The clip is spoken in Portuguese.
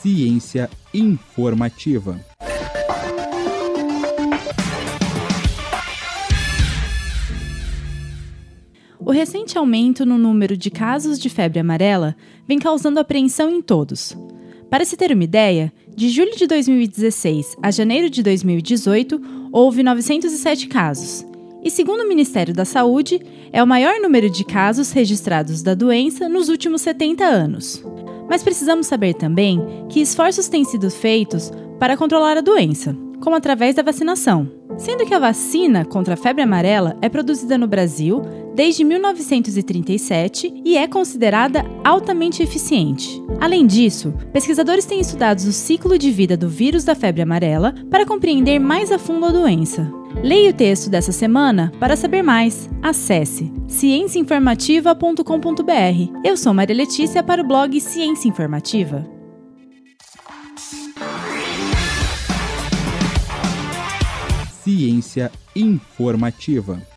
Ciência informativa. O recente aumento no número de casos de febre amarela vem causando apreensão em todos. Para se ter uma ideia, de julho de 2016 a janeiro de 2018, houve 907 casos. E segundo o Ministério da Saúde, é o maior número de casos registrados da doença nos últimos 70 anos. Mas precisamos saber também que esforços têm sido feitos para controlar a doença, como através da vacinação. Sendo que a vacina contra a febre amarela é produzida no Brasil desde 1937 e é considerada altamente eficiente. Além disso, pesquisadores têm estudado o ciclo de vida do vírus da febre amarela para compreender mais a fundo a doença. Leia o texto dessa semana para saber mais. Acesse cienciainformativa.com.br. Eu sou Maria Letícia para o blog Ciência Informativa. Ciência informativa.